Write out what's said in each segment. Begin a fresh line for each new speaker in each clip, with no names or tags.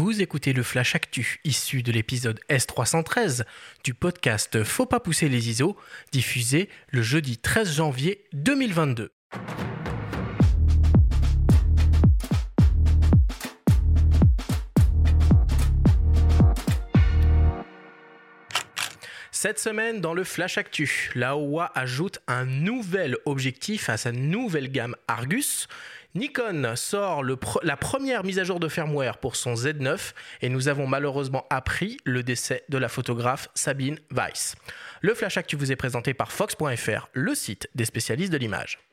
Vous écoutez le Flash Actu, issu de l'épisode S313 du podcast Faut pas pousser les ISO, diffusé le jeudi 13 janvier 2022. Cette semaine, dans le Flash Actu, la OA ajoute un nouvel objectif à sa nouvelle gamme Argus. Nikon sort la première mise à jour de firmware pour son Z9 et nous avons malheureusement appris le décès de la photographe Sabine Weiss. Le Flash Actu vous est présenté par Fox.fr, le site des spécialistes de l'image.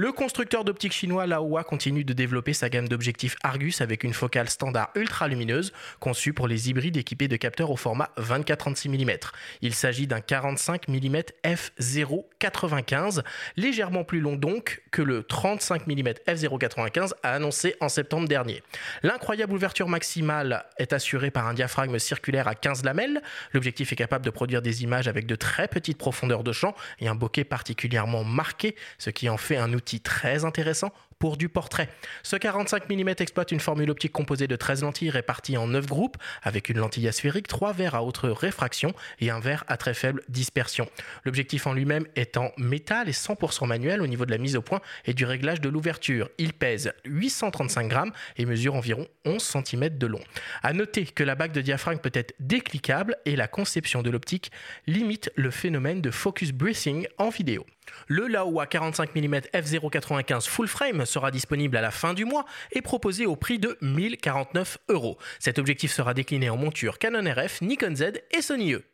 Le constructeur d'optique chinois Laowa continue de développer sa gamme d'objectifs Argus avec une focale standard ultra lumineuse conçue pour les hybrides équipés de capteurs au format 24-36 mm. Il s'agit d'un 45 mm f0.95, légèrement plus long donc que le 35 mm f0.95 annoncé en septembre dernier. L'incroyable ouverture maximale est assurée par un diaphragme circulaire à 15 lamelles. L'objectif est capable de produire des images avec de très petites profondeurs de champ et un bokeh particulièrement marqué, ce qui en fait un outil très intéressant pour du portrait. Ce 45 mm exploite une formule optique composée de 13 lentilles réparties en 9 groupes, avec une lentille asphérique, 3 verres à haute réfraction et un verre à très faible dispersion. L'objectif en lui-même est en métal et 100% manuel au niveau de la mise au point et du réglage de l'ouverture. Il pèse 835 grammes et mesure environ 11 cm de long. À noter que la bague de diaphragme peut être décliquable et la conception de l'optique limite le phénomène de focus breathing en vidéo. Le Laowa 45 mm f0.95 full frame sera disponible à la fin du mois et proposé au prix de 1049 euros. Cet objectif sera décliné en monture Canon RF, Nikon Z et Sony E.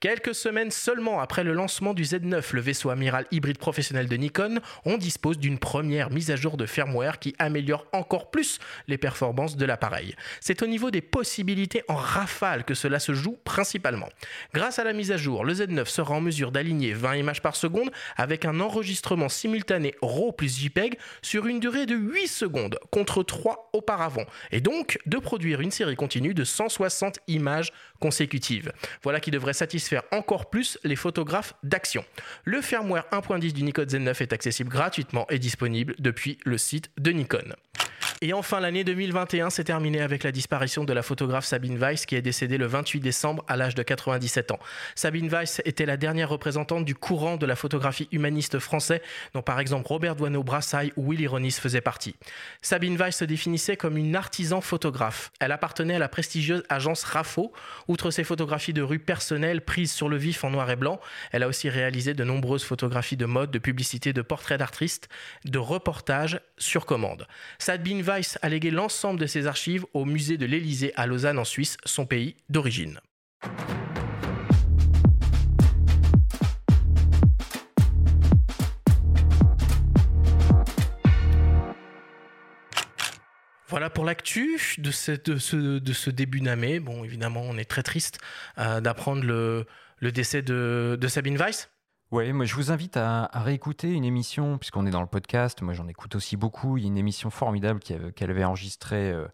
Quelques semaines seulement après le lancement du Z9, le vaisseau amiral hybride professionnel de Nikon, on dispose d'une première mise à jour de firmware qui améliore encore plus les performances de l'appareil. C'est au niveau des possibilités en rafale que cela se joue principalement. Grâce à la mise à jour, le Z9 sera en mesure d'aligner 20 images par seconde avec un enregistrement simultané RAW plus JPEG sur une durée de 8 secondes contre 3 auparavant et donc de produire une série continue de 160 images consécutives. Voilà qui devrait satisfaire encore plus les photographes d'action. Le firmware 1.10 du Nikon Z9 est accessible gratuitement et disponible depuis le site de Nikon. Et enfin, l'année 2021 s'est terminée avec la disparition de la photographe Sabine Weiss qui est décédée le 28 décembre à l'âge de 97 ans. Sabine Weiss était la dernière représentante du courant de la photographie humaniste français dont par exemple Robert Doisneau-Brassailles ou Willy Ronis faisaient partie. Sabine Weiss se définissait comme une artisan photographe. Elle appartenait à la prestigieuse agence RAFO. Outre ses photographies de rue personnelles prises sur le vif en noir et blanc, elle a aussi réalisé de nombreuses photographies de mode, de publicité, de portraits d'artistes, de reportages sur commande. Weiss a légué l'ensemble de ses archives au musée de l'Élysée à Lausanne en Suisse, son pays d'origine. Voilà pour l'actu de, ce, début d'année. Bon, évidemment, on est très triste euh, d'apprendre le, décès de Sabine Weiss.
Oui, moi je vous invite à, réécouter une émission, puisqu'on est dans le podcast, moi j'en écoute aussi beaucoup, il y a une émission formidable qu'elle avait enregistrée euh,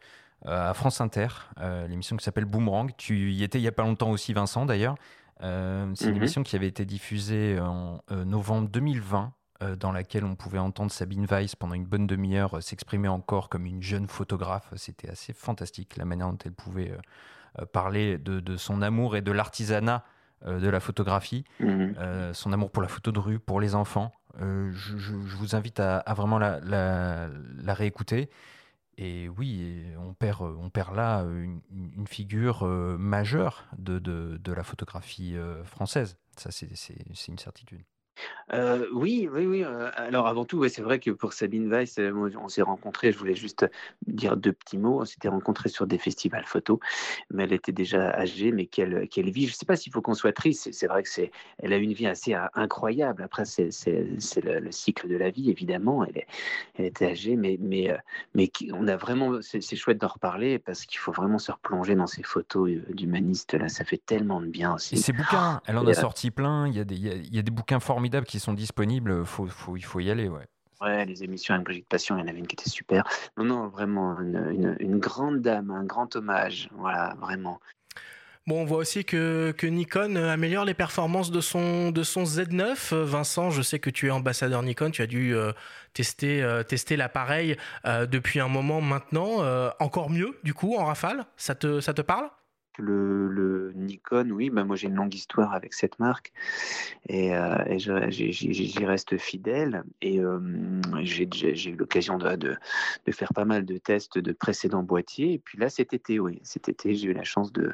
à France Inter, euh, l'émission qui s'appelle Boomerang, tu y étais il n'y a pas longtemps aussi Vincent d'ailleurs, euh, c'est une mhm. émission qui avait été diffusée en novembre 2020, dans laquelle on pouvait entendre Sabine Weiss pendant une bonne demi-heure s'exprimer encore comme une jeune photographe, c'était assez fantastique la manière dont elle pouvait parler de, de son amour et de l'artisanat euh, de la photographie, mhm. euh, son amour pour la photo de rue, pour les enfants. Euh, je, vous invite à, vraiment la, réécouter. Et oui, on perd, on perd là une, figure majeure de, de, la photographie française. Ça, c'est une certitude.
Euh, oui, oui, oui. Euh, alors avant tout, c'est vrai que pour Sabine Weiss, euh, on s'est rencontrés, je voulais juste dire deux petits mots. On s'était rencontrés sur des festivals photo, mais elle était déjà âgée, mais quelle, quelle vie. Je ne sais pas s'il faut qu'on soit triste. C'est vrai que c'est, elle a une vie assez incroyable. Après, c'est le, cycle de la vie, évidemment. Elle, est, elle était âgée, mais, mais, mais on a vraiment, c'est chouette d'en reparler parce qu'il faut vraiment se replonger dans ces photos d'humanistes. Là, ça fait tellement de bien aussi.
Et ces bouquins, elle en a sorti plein. Il y a des, il y a des bouquins formidables qui sont disponibles, faut, faut, il faut y aller. Ouais.
Ouais, les émissions avec Brigitte Passion, il y en avait une qui était super. Non, non, vraiment, une, une, une grande dame, un grand hommage. Voilà, vraiment.
Bon, on voit aussi que, que, Nikon améliore les performances de son, de son Z9. Vincent, je sais que tu es ambassadeur Nikon, tu as dû tester, tester l'appareil depuis un moment maintenant. encore mieux, du coup, en rafale Ça te, ça te parle?
Le, Nikon, oui, bah moi j'ai une longue histoire avec cette marque et, euh, j'y reste fidèle. Et euh, j'ai eu l'occasion de, faire pas mal de tests de précédents boîtiers. Et puis là, cet été, oui, cet été, j'ai eu la chance de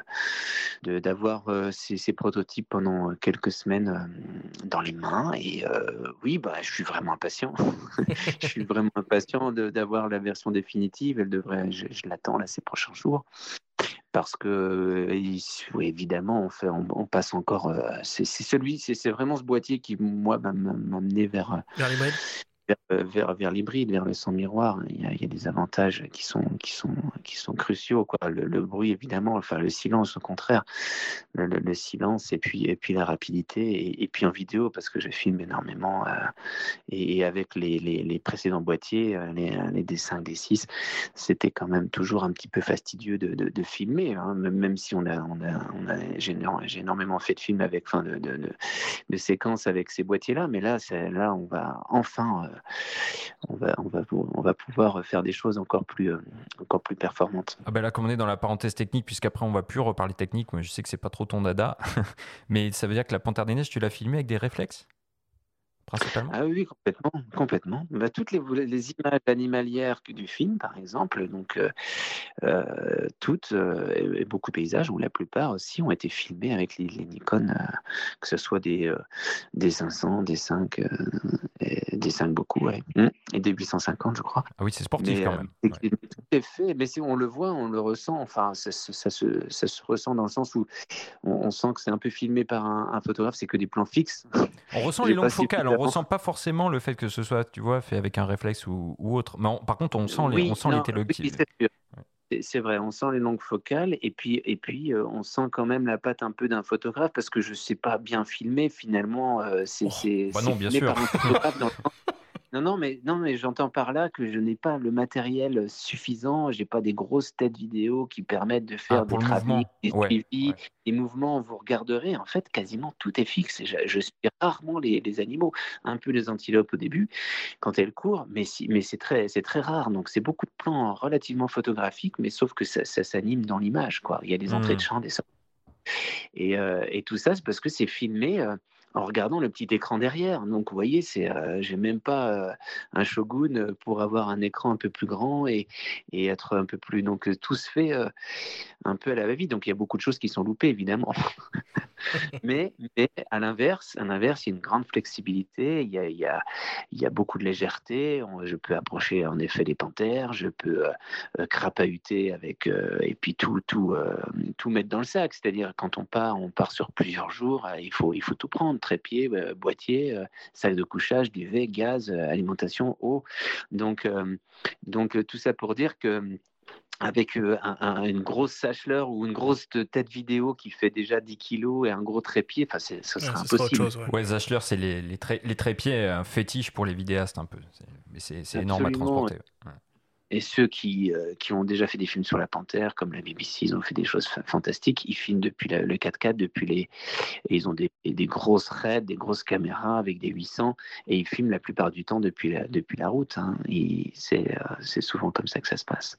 d'avoir euh, ces, ces, prototypes pendant quelques semaines dans les mains. Et oui, bah, je suis vraiment impatient. je suis vraiment impatient d'avoir la version définitive. Elle devrait, je, je l'attends là ces prochains jours parce que évidemment on, on, passe encore euh, c'est celui c'est vraiment ce boîtier qui moi m'a amené vers
vers les
euh, vers, vers, l'hybride, vers le sans miroir. Il y, a, des avantages qui sont, qui sont, qui sont cruciaux. Quoi. Le, bruit, évidemment, enfin le silence, au contraire. Le, silence et puis, et puis la rapidité. Et, puis en vidéo, parce que je filme énormément. Euh, et, avec les, les, précédents boîtiers, euh, les, les D5, D6, c'était quand même toujours un petit peu fastidieux de, de, filmer. Hein. même si on a, on a, j'ai énormément fait de films avec, enfin, de, de, séquences avec ces boîtiers-là. Mais là, là, on va enfin on va, pouvoir faire des choses encore plus, euh, encore plus performantes.
Ah ben là, comme on est dans la parenthèse technique, puisqu'après on va plus reparler technique, moi je sais que c'est pas trop ton dada, mais ça veut dire que la Panthère des Neiges, tu l'as filmé avec des réflexes?
Ah oui, complètement, complètement. Bah, toutes les, les, images animalières du film, par exemple, donc euh, euh, toutes euh, et beaucoup de paysages, ou la plupart aussi, ont été filmés avec les, Nikon, que ce soit des des 500, des 5, des 5 beaucoup, ouais. Mmh. et des 850, je crois.
Ah oui, c'est sportif quand même.
Est fait, mais si on le voit, on le ressent. Enfin, ça, se, ça se ressent dans le sens où on, sent que c'est un peu filmé par un, photographe. C'est que des plans fixes.
On ressent les longues focales on ressent pas forcément le fait que ce soit, tu vois, fait avec un réflexe ou, autre. Mais par contre, on sent les, on sent
les c'est vrai, on sent les longues focales et puis, et puis euh, on sent quand même la patte un peu d'un photographe parce que je sais pas bien filmer finalement. Euh, c'est
oh, bah non, bien sûr.
Non, non, mais, non, mais j'entends par là que je n'ai pas le matériel suffisant. J'ai pas des grosses têtes vidéo qui permettent de faire ah, des trafics, des suivis, des mouvements. Vous regarderez, en fait, quasiment tout est fixe. Je, je suis rarement les, les, animaux, un peu les antilopes au début quand elles courent, mais, si, mais c'est très, rare. Donc c'est beaucoup de plans relativement photographiques, mais sauf que ça, ça s'anime dans l'image. Quoi. Il y a des entrées de mmh. champ, des sorties. Et, euh, et, tout ça, c'est parce que c'est filmé. Euh, en regardant le petit écran derrière. Donc, vous voyez, c'est, euh, j'ai même pas euh, un Shogun pour avoir un écran un peu plus grand et, et être un peu plus. Donc, tout se fait euh, un peu à la va-vite. Donc, il y a beaucoup de choses qui sont loupées, évidemment. mais, mais, à l'inverse, à l'inverse, il y a une grande flexibilité. Il y a, il y a, beaucoup de légèreté. je peux approcher en effet des panthères. Je peux crapahuter avec et puis tout, tout, tout mettre dans le sac. C'est-à-dire quand on part, on part sur plusieurs jours. il faut, il faut tout prendre trépied, euh, boîtier, euh, salle de couchage, duvet, gaz, euh, alimentation, eau. Donc, donc tout ça pour dire que avec une grosse sacheleur ou une grosse tête vidéo qui fait déjà 10 kilos et un gros trépied, enfin, ce sera impossible.
Chose, ouais. sacheleur, c'est les, les, les, trépieds, un fétiche pour les vidéastes un peu. Mais c'est énorme à transporter
et ceux qui, euh, qui ont déjà fait des films sur la panthère, comme la BBC, ils ont fait des choses fantastiques. Ils filment depuis le 4x4, depuis les, ils ont des, des grosses raids, des grosses caméras avec des 800, et ils filment la plupart du temps depuis la, depuis la route. Hein. C'est euh, souvent comme ça que ça se passe.